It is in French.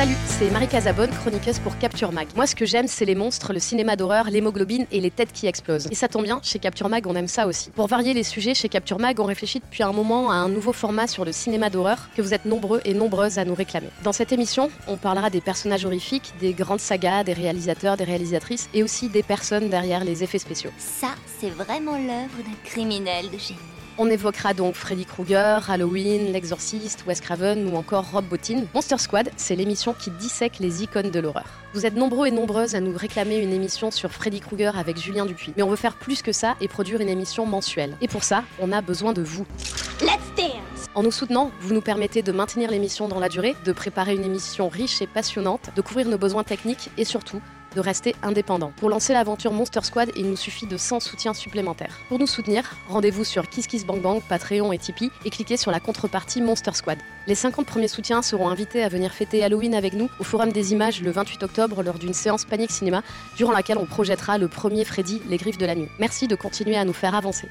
Salut, c'est Marie Casabonne, chroniqueuse pour Capture Mag. Moi, ce que j'aime, c'est les monstres, le cinéma d'horreur, l'hémoglobine et les têtes qui explosent. Et ça tombe bien, chez Capture Mag, on aime ça aussi. Pour varier les sujets, chez Capture Mag, on réfléchit depuis un moment à un nouveau format sur le cinéma d'horreur que vous êtes nombreux et nombreuses à nous réclamer. Dans cette émission, on parlera des personnages horrifiques, des grandes sagas, des réalisateurs, des réalisatrices et aussi des personnes derrière les effets spéciaux. Ça, c'est vraiment l'œuvre d'un criminel de génie. On évoquera donc Freddy Krueger, Halloween, L'Exorciste, Wes Craven ou encore Rob Bottin. Monster Squad, c'est l'émission qui dissèque les icônes de l'horreur. Vous êtes nombreux et nombreuses à nous réclamer une émission sur Freddy Krueger avec Julien Dupuis. Mais on veut faire plus que ça et produire une émission mensuelle. Et pour ça, on a besoin de vous. Let's dance En nous soutenant, vous nous permettez de maintenir l'émission dans la durée, de préparer une émission riche et passionnante, de couvrir nos besoins techniques et surtout de rester indépendant. Pour lancer l'aventure Monster Squad, il nous suffit de 100 soutiens supplémentaires. Pour nous soutenir, rendez-vous sur KissKissBankBank, Patreon et Tipeee et cliquez sur la contrepartie Monster Squad. Les 50 premiers soutiens seront invités à venir fêter Halloween avec nous au Forum des Images le 28 octobre lors d'une séance Panique Cinéma durant laquelle on projettera le premier Freddy, Les Griffes de la Nuit. Merci de continuer à nous faire avancer.